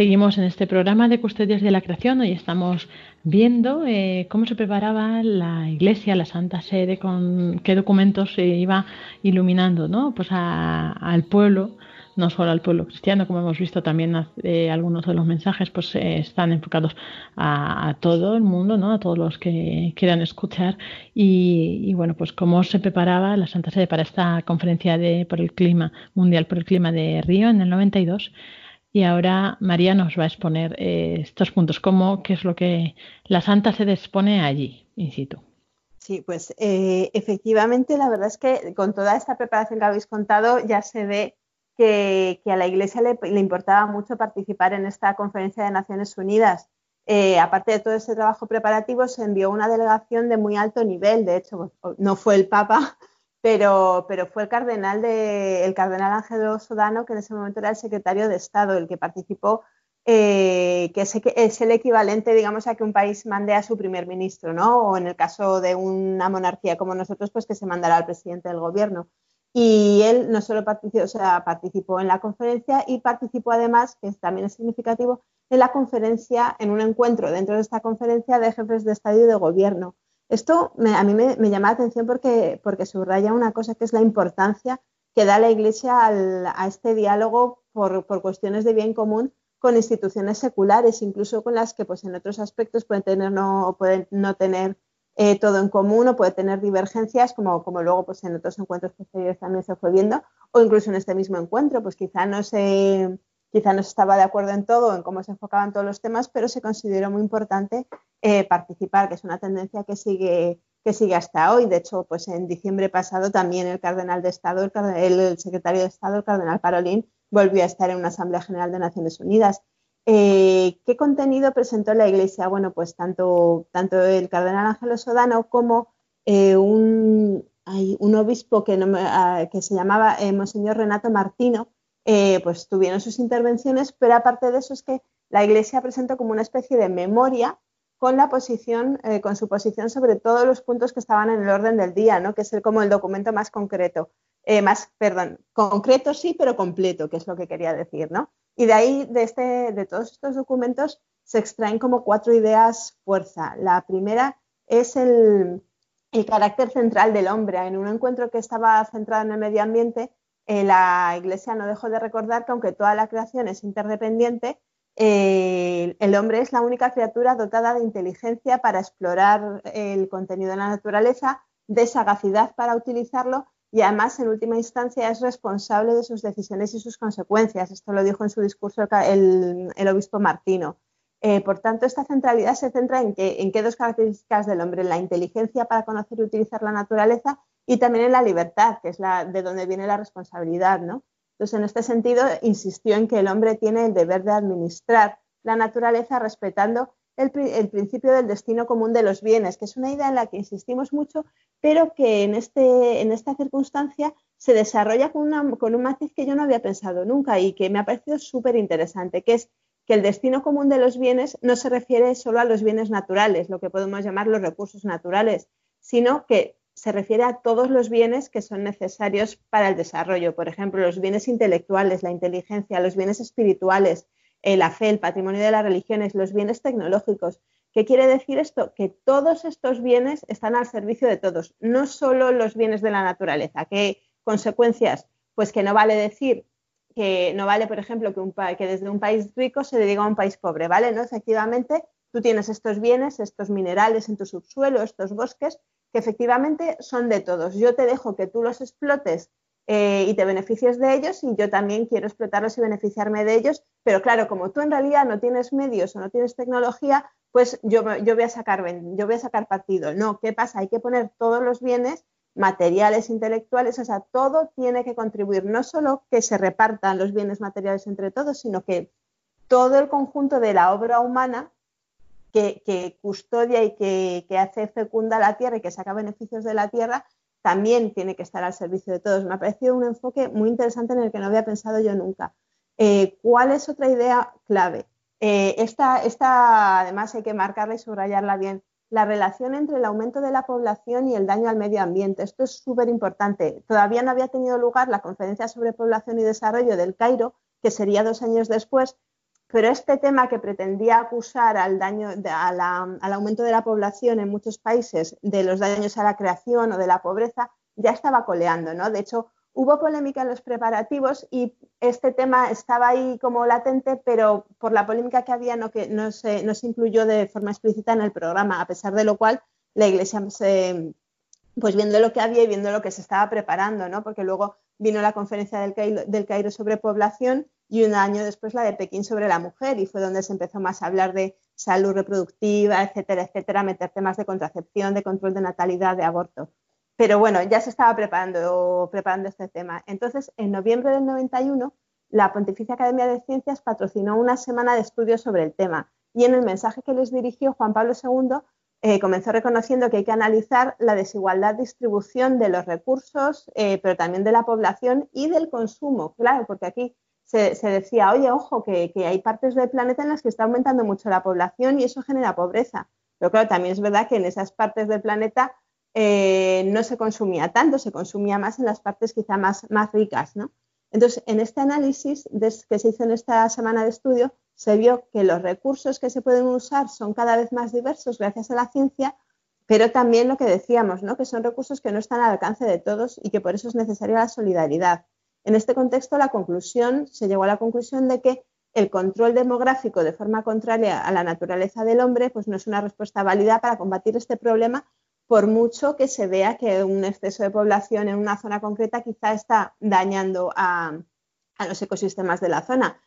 Seguimos en este programa de Custodias de la Creación. Hoy estamos viendo eh, cómo se preparaba la Iglesia, la Santa Sede, con qué documentos se iba iluminando, ¿no? Pues al pueblo, no solo al pueblo cristiano, como hemos visto también eh, algunos de los mensajes, pues eh, están enfocados a, todo el mundo, ¿no? A todos los que quieran escuchar y, y, bueno, pues cómo se preparaba la Santa Sede para esta conferencia de por el clima mundial por el clima de Río en el 92 y ahora María nos va a exponer eh, estos puntos, cómo, qué es lo que la Santa se dispone allí, in situ. Sí, pues eh, efectivamente la verdad es que con toda esta preparación que habéis contado ya se ve que, a la Iglesia le, importaba mucho participar en esta conferencia de Naciones Unidas. Eh, aparte de todo ese trabajo preparativo, se envió una delegación de muy alto nivel. De hecho, no fue el Papa, pero, pero fue el cardenal, de, el cardenal Ángelo Sodano, que en ese momento era el secretario de Estado, el que participó, eh, que es, es, el equivalente, digamos, a que un país mande a su primer ministro, ¿no? O en el caso de una monarquía como nosotros, pues que se mandará al presidente del gobierno. Y él no solo participó, o sea, participó en la conferencia y participó además, que también es significativo, en la conferencia, en un encuentro dentro de esta conferencia de jefes de Estado y de Gobierno. Esto a mí me, llama la atención porque, porque subraya una cosa que es la importancia que da la Iglesia a este diálogo por, cuestiones de bien común con instituciones seculares, incluso con las que pues, en otros aspectos pueden tener no, pueden no tener eh, todo en común o puede tener divergencias, como, como luego pues, en otros encuentros posteriores también se fue viendo, o incluso en este mismo encuentro, pues quizá no se, quizá no estaba de acuerdo en todo, en cómo se enfocaban todos los temas, pero se consideró muy importante eh, participar, que es una tendencia que sigue, que sigue hasta hoy. De hecho, pues en diciembre pasado también el cardenal de Estado, el, secretario de Estado, el cardenal Parolín, volvió a estar en una Asamblea General de Naciones Unidas. Eh, ¿Qué contenido presentó la Iglesia? Bueno, pues tanto, tanto el cardenal Ángelo Sodano como eh, un, un, obispo que, ah, que se llamaba Monseñor Renato Martino, eh, pues tuvieron sus intervenciones, pero aparte de eso es que la Iglesia presentó como una especie de memoria con la posición, eh, con su posición sobre todos los puntos que estaban en el orden del día, ¿no? que es como el documento más concreto, eh, más, perdón, concreto sí, pero completo, que es lo que quería decir, ¿no? Y de ahí, de, este, de todos estos documentos, se extraen como cuatro ideas fuerza. La primera es el, el carácter central del hombre. En un encuentro que estaba centrado en el medio ambiente, eh, la Iglesia no dejó de recordar que aunque toda la creación es interdependiente, eh, el hombre es la única criatura dotada de inteligencia para explorar el contenido de la naturaleza, de sagacidad para utilizarlo y además en última instancia es responsable de sus decisiones y sus consecuencias. Esto lo dijo en su discurso el, obispo Martino. Eh, por tanto, esta centralidad se centra en, en qué dos características del hombre, la inteligencia para conocer y utilizar la naturaleza y también en la libertad, que es la, de donde viene la responsabilidad, ¿no? Entonces, en este sentido, insistió en que el hombre tiene el deber de administrar la naturaleza respetando el, principio del destino común de los bienes, que es una idea en la que insistimos mucho, pero que en, este, en esta circunstancia se desarrolla con, con un matiz que yo no había pensado nunca y que me ha parecido súper interesante, que es que el destino común de los bienes no se refiere solo a los bienes naturales, lo que podemos llamar los recursos naturales, sino que se refiere a todos los bienes que son necesarios para el desarrollo, por ejemplo, los bienes intelectuales, la inteligencia, los bienes espirituales, eh, la fe, el patrimonio de las religiones, los bienes tecnológicos. ¿Qué quiere decir esto? Que todos estos bienes están al servicio de todos, no solo los bienes de la naturaleza. ¿Qué consecuencias? Pues que no vale decir que no vale, por ejemplo, que, desde un país rico se dedica a un país pobre, ¿vale? No, efectivamente, tú tienes estos bienes, estos minerales en tu subsuelo, estos bosques, que efectivamente son de todos. Yo te dejo que tú los explotes eh, y te beneficies de ellos y yo también quiero explotarlos y beneficiarme de ellos, pero claro, como tú en realidad no tienes medios o no tienes tecnología, pues yo, yo, voy, a sacar, yo voy a sacar partido. No, ¿qué pasa? Hay que poner todos los bienes materiales, intelectuales, o sea, todo tiene que contribuir, no solo que se repartan los bienes materiales entre todos, sino que todo el conjunto de la obra humana que, custodia y que, hace fecunda la tierra y que saca beneficios de la tierra, también tiene que estar al servicio de todos. Me ha parecido un enfoque muy interesante en el que no había pensado yo nunca. Eh, ¿Cuál es otra idea clave? Eh, esta, esta, además, hay que marcarla y subrayarla bien. La relación entre el aumento de la población y el daño al medio ambiente. Esto es súper importante. Todavía no había tenido lugar la conferencia sobre población y desarrollo del Cairo, que sería dos años después, pero este tema que pretendía acusar al, daño, al aumento de la población en muchos países de los daños a la creación o de la pobreza ya estaba coleando, ¿no? De hecho, hubo polémica en los preparativos y este tema estaba ahí como latente, pero por la polémica que había no, que, no, se, no se incluyó de forma explícita en el programa, a pesar de lo cual la Iglesia pues viendo lo que había y viendo lo que se estaba preparando, ¿no? Porque luego vino la conferencia del del Cairo sobre población y un año después la de Pekín sobre la mujer y fue donde se empezó más a hablar de salud reproductiva, etcétera, etcétera, meter temas de contracepción, de control de natalidad, de aborto. Pero bueno, ya se estaba preparando, preparando este tema. Entonces, en noviembre del 91, la Pontificia Academia de Ciencias patrocinó una semana de estudios sobre el tema y en el mensaje que les dirigió Juan Pablo II eh, comenzó reconociendo que hay que analizar la desigualdad de distribución de los recursos, eh, pero también de la población y del consumo. Claro, porque aquí se, decía, oye, ojo, que, hay partes del planeta en las que está aumentando mucho la población y eso genera pobreza. Pero claro, también es verdad que en esas partes del planeta eh, no se consumía tanto, se consumía más en las partes quizá más, más ricas, ¿no? Entonces, en este análisis que se hizo en esta semana de estudio, se vio que los recursos que se pueden usar son cada vez más diversos gracias a la ciencia, pero también lo que decíamos, ¿no? que son recursos que no están al alcance de todos y que por eso es necesaria la solidaridad. En este contexto, la conclusión, se llegó a la conclusión de que el control demográfico de forma contraria a la naturaleza del hombre pues no es una respuesta válida para combatir este problema por mucho que se vea que un exceso de población en una zona concreta quizá está dañando a, los ecosistemas de la zona.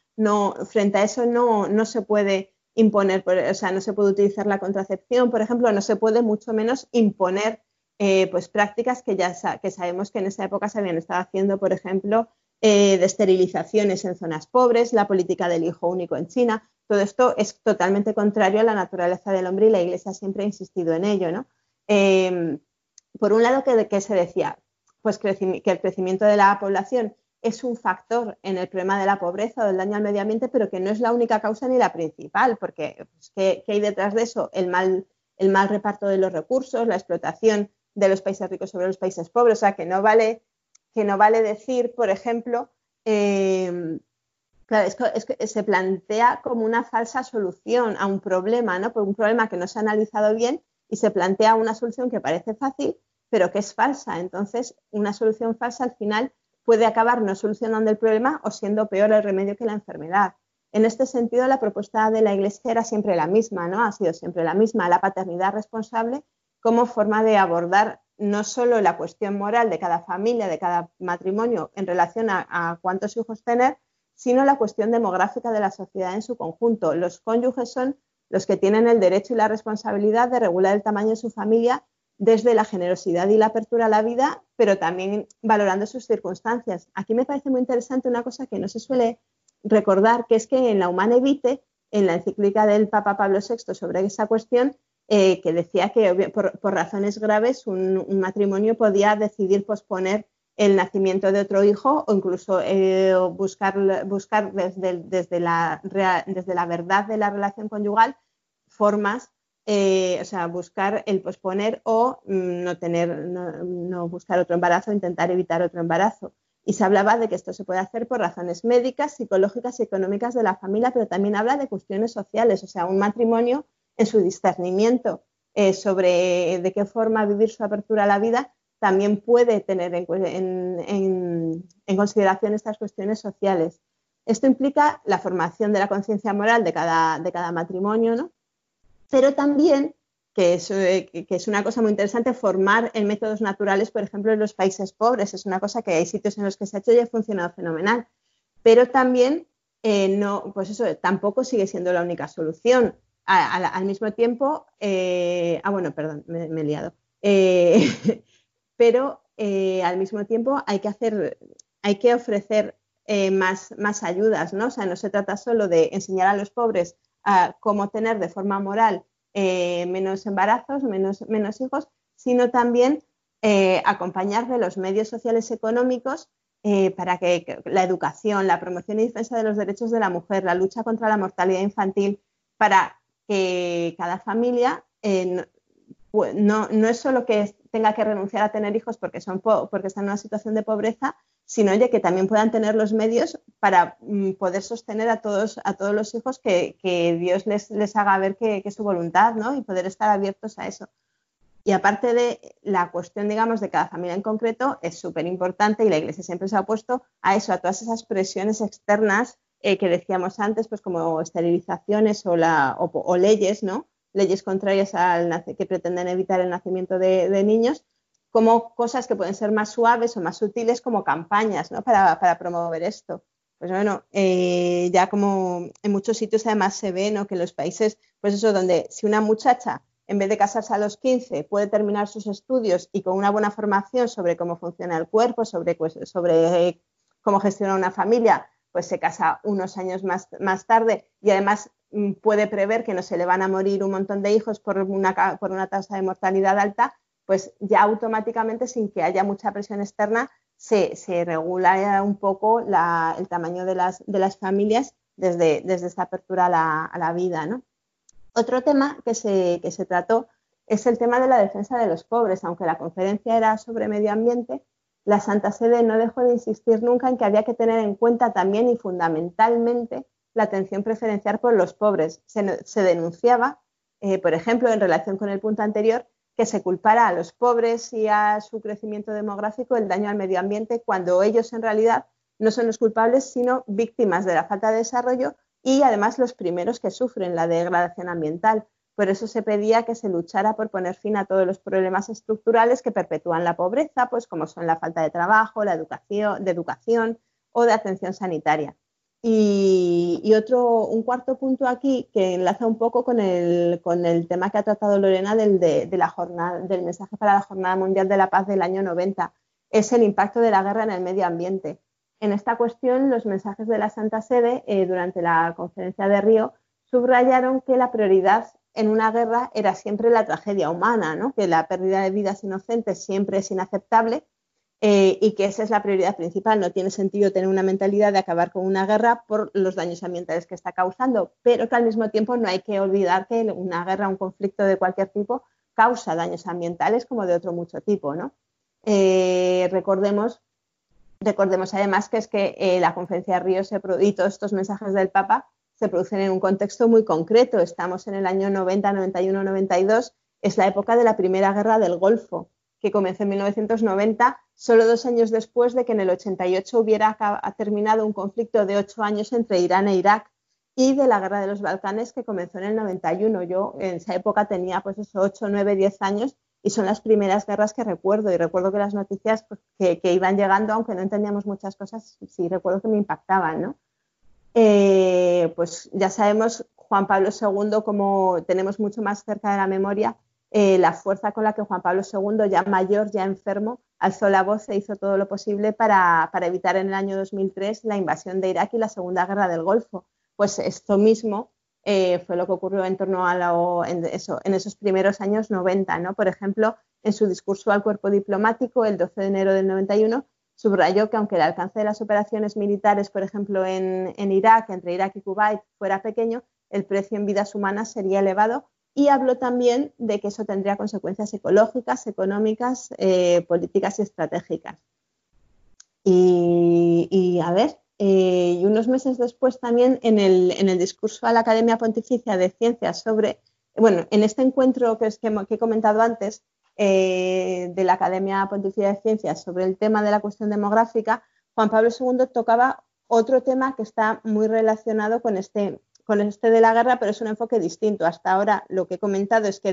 Frente a eso no, no se puede imponer, o sea, no se puede utilizar la contracepción, por ejemplo, no se puede mucho menos imponer eh, pues prácticas que ya que sabemos que en esa época se habían estado haciendo, por ejemplo, eh, de esterilizaciones en zonas pobres, la política del hijo único en China. Todo esto es totalmente contrario a la naturaleza del hombre y la Iglesia siempre ha insistido en ello, ¿no? Em, por un lado, ¿qué, se decía? Pues que el crecimiento de la población es un factor en el problema de la pobreza o del daño al medio ambiente, pero que no es la única causa ni la principal, porque pues, ¿qué, hay detrás de eso? El mal, el mal reparto de los recursos, la explotación de los países ricos sobre los países pobres, o sea, que no vale, que no vale decir, por ejemplo, em, claro, es que, se plantea como una falsa solución a un problema, ¿no? Por un problema que no se ha analizado bien y se plantea una solución que parece fácil, pero que es falsa. Entonces, una solución falsa al final puede acabar no solucionando el problema o siendo peor el remedio que la enfermedad. En este sentido, la propuesta de la Iglesia era siempre la misma, ¿no? Ha sido siempre la misma, la paternidad responsable como forma de abordar no solo la cuestión moral de cada familia, de cada matrimonio en relación a, cuántos hijos tener, sino la cuestión demográfica de la sociedad en su conjunto. Los cónyuges son los que tienen el derecho y la responsabilidad de regular el tamaño de su familia desde la generosidad y la apertura a la vida, pero también valorando sus circunstancias. Aquí me parece muy interesante una cosa que no se suele recordar, que es que en la Humane Vitae, en la encíclica del Papa Pablo VI sobre esa cuestión, eh, que decía que por, razones graves un, matrimonio podía decidir posponer el nacimiento de otro hijo o incluso eh, buscar, buscar desde, desde, la, desde la verdad de la relación conyugal formas, eh, o sea, buscar el posponer o mm, no tener, no, buscar otro embarazo, intentar evitar otro embarazo. Y se hablaba de que esto se puede hacer por razones médicas, psicológicas y económicas de la familia, pero también habla de cuestiones sociales, o sea, un matrimonio en su discernimiento eh, sobre de qué forma vivir su apertura a la vida también puede tener en, consideración estas cuestiones sociales. Esto implica la formación de la conciencia moral de cada, de cada matrimonio, ¿no? pero también, que es, eh, que es, una cosa muy interesante, formar en métodos naturales, por ejemplo, en los países pobres. Es una cosa que hay sitios en los que se ha hecho y ha funcionado fenomenal. Pero también, eh, no, pues eso, tampoco sigue siendo la única solución. Al mismo tiempo, eh, ah, bueno, perdón, me, he liado. pero eh, al mismo tiempo hay que hacer, hay que ofrecer eh, más, más, ayudas, ¿no? O sea, no se trata solo de enseñar a los pobres a cómo tener de forma moral eh, menos embarazos, menos, menos, hijos, sino también acompañar de los medios sociales económicos para que la educación, la promoción y defensa de los derechos de la mujer, la lucha contra la mortalidad infantil, para que cada familia no, no, es solo que tenga que renunciar a tener hijos porque, son porque están en una situación de pobreza, sino que también puedan tener los medios para mm, poder sostener a todos, a todos los hijos que, Dios les, les, haga ver que, es su voluntad ¿no? y poder estar abiertos a eso. Y aparte de la cuestión, digamos, de cada familia en concreto, es súper importante y la Iglesia siempre se ha opuesto a eso, a todas esas presiones externas eh, que decíamos antes, pues como esterilizaciones o, leyes, ¿no? leyes contrarias al que pretenden evitar el nacimiento de, niños, como cosas que pueden ser más suaves o más sutiles, como campañas ¿no? para, promover esto. Pues bueno, eh, ya como en muchos sitios además se ve ¿no? que los países, pues eso, donde si una muchacha en vez de casarse a los 15 puede terminar sus estudios y con una buena formación sobre cómo funciona el cuerpo, sobre, pues, sobre cómo gestionar una familia, pues se casa unos años más, más tarde y además Mm, puede prever que no se le van a morir un montón de hijos por una, por una tasa de mortalidad alta, pues ya automáticamente, sin que haya mucha presión externa, se, regula un poco el tamaño de las, de las familias desde, desde, esta apertura a la, vida. Otro tema que se, que se trató es el tema de la defensa de los pobres. Aunque la conferencia era sobre medio ambiente, la Santa Sede no dejó de insistir nunca en que había que tener en cuenta también y fundamentalmente la atención preferencial por los pobres. Se, denunciaba, eh, por ejemplo, en relación con el punto anterior, que se culpara a los pobres y a su crecimiento demográfico el daño al medio ambiente cuando ellos en realidad no son los culpables, sino víctimas de la falta de desarrollo y además los primeros que sufren la degradación ambiental. Por eso se pedía que se luchara por poner fin a todos los problemas estructurales que perpetúan la pobreza, pues como son la falta de trabajo, la educación, de educación o de atención sanitaria. Y, otro, un cuarto punto aquí que enlaza un poco con el, con el tema que ha tratado Lorena del, de, la jornada, del mensaje para la Jornada Mundial de la Paz del año 90, es el impacto de la guerra en el medio ambiente. En esta cuestión, los mensajes de la Santa Sede eh, durante la conferencia de Río subrayaron que la prioridad en una guerra era siempre la tragedia humana, ¿no? que la pérdida de vidas inocentes siempre es inaceptable eh, y que esa es la prioridad principal. No tiene sentido tener una mentalidad de acabar con una guerra por los daños ambientales que está causando, pero que al mismo tiempo no hay que olvidar que una guerra, un conflicto de cualquier tipo, causa daños ambientales como de otro mucho tipo. ¿no? Eh, recordemos, recordemos además que es que eh, la conferencia de Río se, y todos estos mensajes del Papa se producen en un contexto muy concreto. Estamos en el año 90, 91, 92, es la época de la Primera Guerra del Golfo que comenzó en 1990, solo dos años después de que en el 88 hubiera terminado un conflicto de ocho años entre Irán e Irak y de la guerra de los Balcanes que comenzó en el 91. Yo en esa época tenía pues eso, 8, 9, 10 años y son las primeras guerras que recuerdo y recuerdo que las noticias pues, que, iban llegando, aunque no entendíamos muchas cosas, sí recuerdo que me impactaban, ¿no? Eh, pues ya sabemos Juan Pablo II como tenemos mucho más cerca de la memoria eh, la fuerza con la que Juan Pablo II, ya mayor, ya enfermo, alzó la voz e hizo todo lo posible para, evitar en el año 2003 la invasión de Irak y la Segunda Guerra del Golfo. Pues esto mismo eh, fue lo que ocurrió en torno a en, esos primeros años 90. ¿no? Por ejemplo, en su discurso al cuerpo diplomático el 12 de enero del 91, subrayó que aunque el alcance de las operaciones militares, por ejemplo, en, en Irak, entre Irak y Kuwait, fuera pequeño, el precio en vidas humanas sería elevado y habló también de que eso tendría consecuencias ecológicas, económicas, eh, políticas y estratégicas. Y, a ver, eh, y unos meses después también en el, en el, discurso a la Academia Pontificia de Ciencias sobre, bueno, en este encuentro que, es que, he comentado antes eh, de la Academia Pontificia de Ciencias sobre el tema de la cuestión demográfica, Juan Pablo II tocaba otro tema que está muy relacionado con este, con este de la guerra, pero es un enfoque distinto. Hasta ahora lo que he comentado es que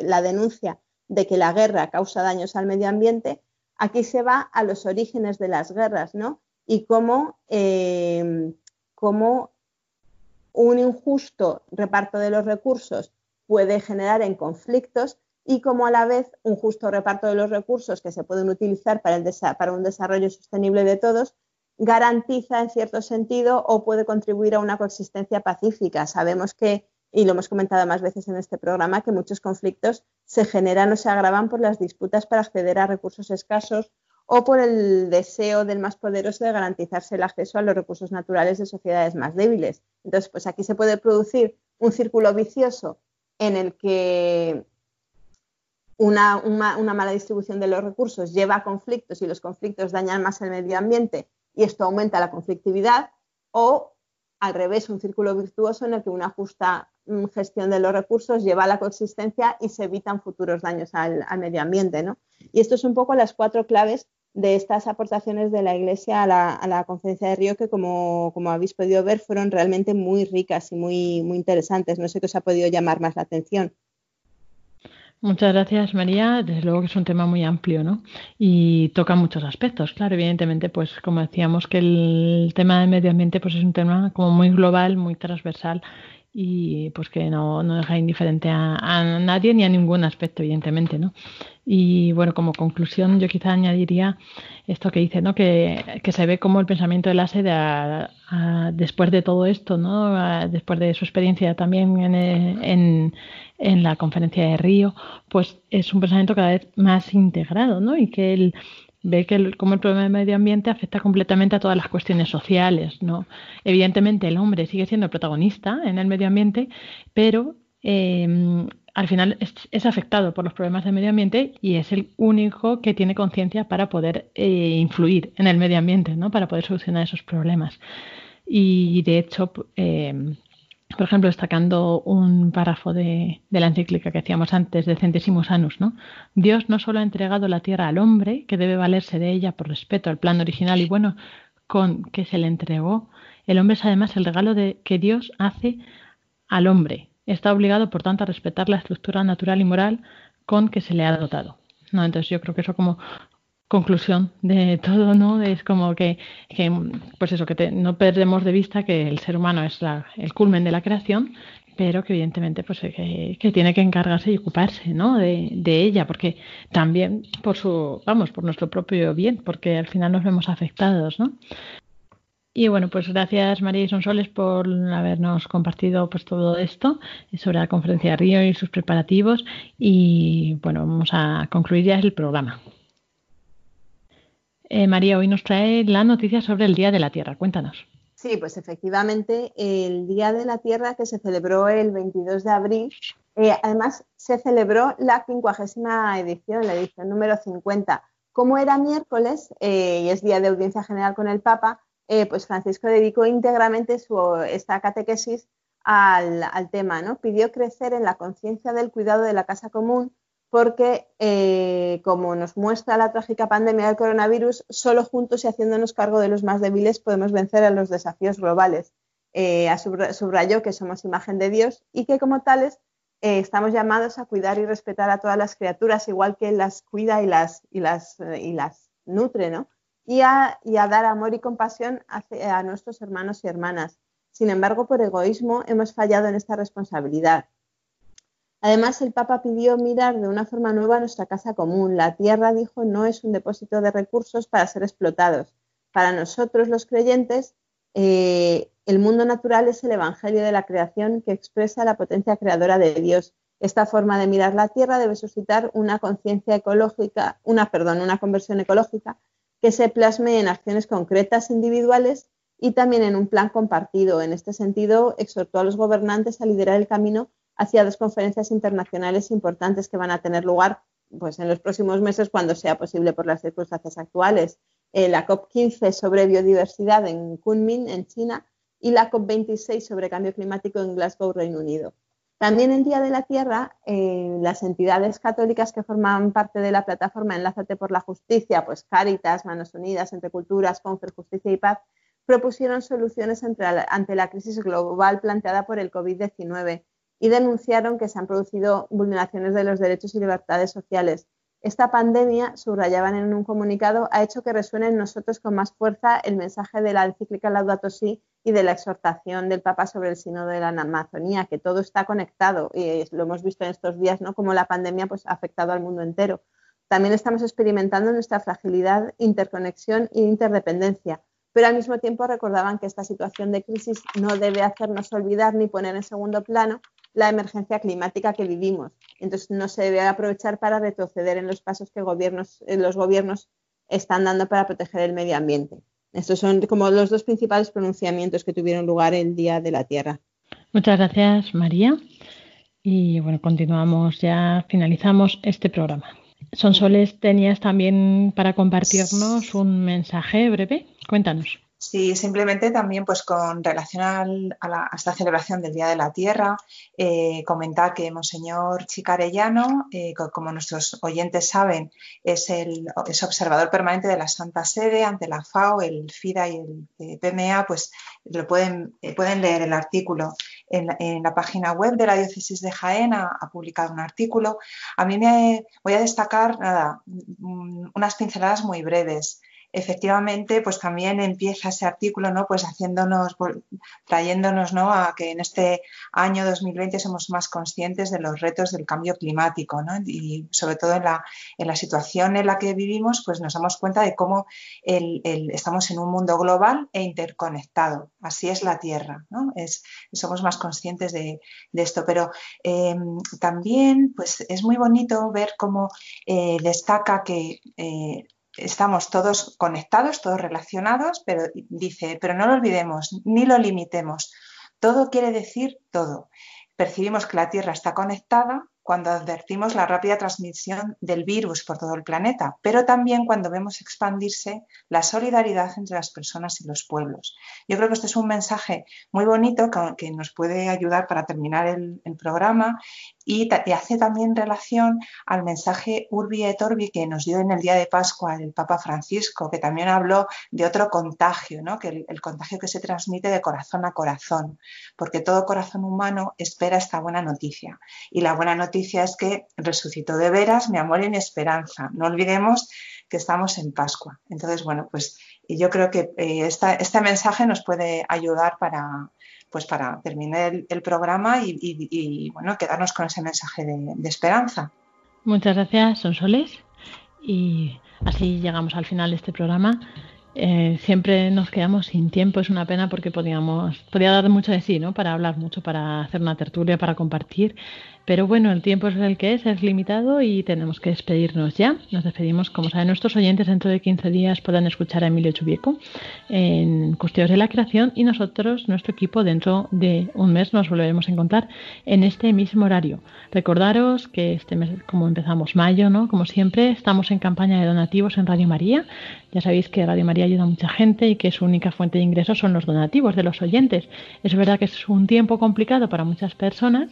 la denuncia de que la guerra causa daños al medio ambiente, aquí se va a los orígenes de las guerras, ¿no? Y cómo, eh, cómo un injusto reparto de los recursos puede generar en conflictos y cómo a la vez un justo reparto de los recursos que se pueden utilizar para, el para un desarrollo sostenible de todos garantiza en cierto sentido o puede contribuir a una coexistencia pacífica. Sabemos que, y lo hemos comentado más veces en este programa, que muchos conflictos se generan o se agravan por las disputas para acceder a recursos escasos o por el deseo del más poderoso de garantizarse el acceso a los recursos naturales de sociedades más débiles. Entonces, pues aquí se puede producir un círculo vicioso en el que una, mala distribución de los recursos lleva a conflictos y los conflictos dañan más el medio ambiente y esto aumenta la conflictividad o al revés, un círculo virtuoso en el que una justa mm, gestión de los recursos lleva a la consistencia y se evitan futuros daños al, medio ambiente. ¿no? Y esto es un poco las cuatro claves de estas aportaciones de la Iglesia a la, conferencia de Río que, como, como, habéis podido ver, fueron realmente muy ricas y muy, muy interesantes. No sé qué os ha podido llamar más la atención. Muchas gracias, María. Desde luego que es un tema muy amplio, ¿no? Y toca muchos aspectos. Claro, evidentemente, pues como decíamos que el tema del medio ambiente pues es un tema como muy global, muy transversal y pues que no, no deja indiferente a, nadie ni a ningún aspecto, evidentemente, ¿no? Y bueno, como conclusión, yo quizá añadiría esto que dice, ¿no? Que, que se ve como el pensamiento de la sede después de todo esto, ¿no? después de su experiencia también en, en, en, la conferencia de Río, pues es un pensamiento cada vez más integrado, ¿no? Y que él ve que el, como el problema del medio ambiente afecta completamente a todas las cuestiones sociales, ¿no? Evidentemente el hombre sigue siendo el protagonista en el medio ambiente, pero em, al final es, afectado por los problemas del medio ambiente y es el único que tiene conciencia para poder eh, influir en el medio ambiente, ¿no? para poder solucionar esos problemas. Y de hecho, em, por ejemplo, destacando un párrafo de, la encíclica que hacíamos antes de Centesimus Anus, ¿no? Dios no solo ha entregado la tierra al hombre, que debe valerse de ella por respeto al plan original y bueno con que se le entregó, el hombre es además el regalo de, que Dios hace al hombre. Está obligado, por tanto, a respetar la estructura natural y moral con que se le ha dotado. ¿no? Entonces yo creo que eso como conclusión de todo, ¿no? Es como que, pues eso, que no perdemos de vista que el ser humano es el culmen de la creación, pero que evidentemente pues que, tiene que encargarse y ocuparse, ¿no? De, de, ella, porque también por su, vamos, por nuestro propio bien, porque al final nos vemos afectados, ¿no? Y bueno, pues gracias María y Sonsoles por habernos compartido pues todo esto sobre la conferencia de Río y sus preparativos. Y bueno, vamos a concluir ya el programa. Eh, María, hoy nos trae la noticia sobre el Día de la Tierra. Cuéntanos. Sí, pues efectivamente, el Día de la Tierra que se celebró el 22 de abril, eh, además se celebró la quincuagésima edición, la edición número 50. Como era miércoles eh, y es día de audiencia general con el Papa, pues Francisco dedicó íntegramente su, esta catequesis al, al tema, ¿no? Pidió crecer en la conciencia del cuidado de la casa común porque, eh, como nos muestra la trágica pandemia del coronavirus, solo juntos y haciéndonos cargo de los más débiles podemos vencer a los desafíos globales. Eh, subrayó que somos imagen de Dios y que como tales eh, estamos llamados a cuidar y respetar a todas las criaturas, igual que las cuida y las, y las, y las nutre, ¿no? Y a, y a, dar amor y compasión a nuestros hermanos y hermanas. Sin embargo, por egoísmo hemos fallado en esta responsabilidad. Además, el Papa pidió mirar de una forma nueva nuestra casa común. La tierra, dijo, no es un depósito de recursos para ser explotados. Para nosotros, los creyentes, eh, el mundo natural es el Evangelio de la creación que expresa la potencia creadora de Dios. Esta forma de mirar la tierra debe suscitar una conciencia ecológica, una, perdón, una conversión ecológica que se plasme en acciones concretas individuales y también en un plan compartido. En este sentido, exhortó a los gobernantes a liderar el camino hacia dos conferencias internacionales importantes que van a tener lugar pues, en los próximos meses cuando sea posible por las circunstancias actuales. Eh, la COP15 sobre biodiversidad en Kunming, en China, y la COP26 sobre cambio climático en Glasgow, Reino Unido. También en Día de la Tierra, eh, las entidades católicas que forman parte de la plataforma Enlázate por la Justicia, pues Cáritas, Manos Unidas, Entre Culturas, Confer, Justicia y Paz, propusieron soluciones ante la crisis global planteada por el COVID-19 y denunciaron que se han producido vulneraciones de los derechos y libertades sociales. Esta pandemia, subrayaban en un comunicado, ha hecho que resuene en nosotros con más fuerza el mensaje de la encíclica Laudato Si y de la exhortación del Papa sobre el Sínodo de la Amazonía, que todo está conectado y lo hemos visto en estos días, ¿no? Como la pandemia pues, ha afectado al mundo entero. También estamos experimentando nuestra fragilidad, interconexión e interdependencia pero al mismo tiempo recordaban que esta situación de crisis no debe hacernos olvidar ni poner en segundo plano la emergencia climática que vivimos. Entonces no se debe aprovechar para retroceder en los pasos que gobiernos, los gobiernos están dando para proteger el medio ambiente. Estos son como los dos principales pronunciamientos que tuvieron lugar el Día de la Tierra. Muchas gracias, María. Y bueno, continuamos, ya finalizamos este programa. Sonsoles, tenías también para compartirnos un mensaje breve. Cuéntanos. Sí, simplemente también pues con relación a, esta celebración del Día de la Tierra, eh, comentar que Monseñor Chicarellano, eh, como nuestros oyentes saben, es el observador permanente de la Santa Sede ante la FAO, el FIDA y el eh, PMA, pues lo pueden, pueden leer el artículo en, la página web de la Diócesis de Jaén, ha, ha, publicado un artículo. A mí me voy a destacar nada, unas pinceladas muy breves efectivamente, pues también empieza ese artículo, ¿no? Pues haciéndonos, trayéndonos, ¿no? A que en este año 2020 somos más conscientes de los retos del cambio climático, ¿no? Y sobre todo en la, en la situación en la que vivimos, pues nos damos cuenta de cómo el, estamos en un mundo global e interconectado. Así es la Tierra, ¿no? Es, somos más conscientes de, esto. Pero eh, también, pues es muy bonito ver cómo eh, destaca que eh, estamos todos conectados, todos relacionados, pero dice, pero no lo olvidemos, ni lo limitemos. Todo quiere decir todo. percibimos que la Tierra está conectada cuando advertimos la rápida transmisión del virus por todo el planeta, pero también cuando vemos expandirse la solidaridad entre las personas y los pueblos. Yo creo que este es un mensaje muy bonito que, nos puede ayudar para terminar el, programa y, hace también relación al mensaje Urbi et Orbi que nos dio en el día de Pascua el Papa Francisco, que también habló de otro contagio, ¿no? que el contagio que se transmite de corazón a corazón, porque todo corazón humano espera esta buena noticia. Y la buena noticia es que resucitó de veras mi amor y mi esperanza. No olvidemos que estamos en Pascua. Entonces, bueno, pues yo creo que eh, este mensaje nos puede ayudar para, pues para terminar el, programa y, bueno, quedarnos con ese mensaje de, esperanza. Muchas gracias, Sonsoles. Y así llegamos al final de este programa. Eh, siempre nos quedamos sin tiempo, es una pena porque podíamos, podía dar mucho de sí, ¿no? Para hablar mucho, para hacer una tertulia, para compartir, pero bueno, el tiempo es el que es, es limitado y tenemos que despedirnos ya. Nos despedimos, como saben nuestros oyentes, dentro de 15 días podrán escuchar a Emilio Chubieco en Custodios de la Creación y nosotros, nuestro equipo, dentro de un mes nos volveremos a encontrar en este mismo horario. Recordaros que este mes, como empezamos mayo, ¿no? Como siempre, estamos en campaña de donativos en Radio María. Ya sabéis que Radio María ayuda a mucha gente y que su única fuente de ingresos son los donativos de los oyentes. Es verdad que es un tiempo complicado para muchas personas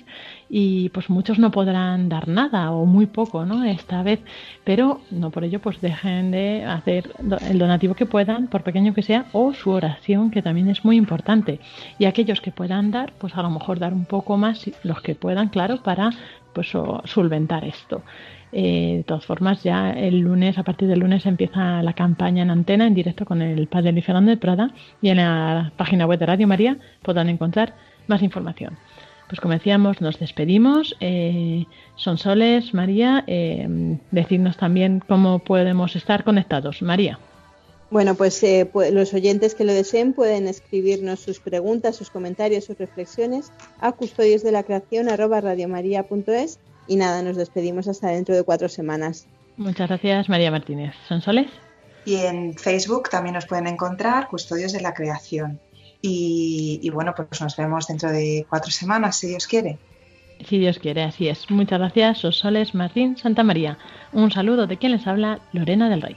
y pues muchos no podrán dar nada o muy poco, ¿no? Esta vez, pero no por ello pues dejen de hacer el donativo que puedan, por pequeño que sea, o su oración, que también es muy importante. Y aquellos que puedan dar, pues a lo mejor dar un poco más, los que puedan, claro, para pues solventar esto. Eh, de todas formas, ya el lunes, a partir del lunes, empieza la campaña en antena, en directo con el padre Luis Fernando de Prada, y en la página web de Radio María podrán encontrar más información. Pues como decíamos, nos despedimos. Eh, son Soles, María, eh, decirnos también cómo podemos estar conectados. María. Bueno, pues, eh, los oyentes que lo deseen pueden escribirnos sus preguntas, sus comentarios, sus reflexiones a custodios de la creación y nada, nos despedimos hasta dentro de cuatro semanas. Muchas gracias, María Martínez. ¿Son Soles? Y en Facebook también nos pueden encontrar Custodios de la Creación. Y, bueno, pues nos vemos dentro de cuatro semanas, si Dios quiere. Si Dios quiere, así es. Muchas gracias, Soles Martín Santa María. Un saludo de quien les habla, Lorena del Rey.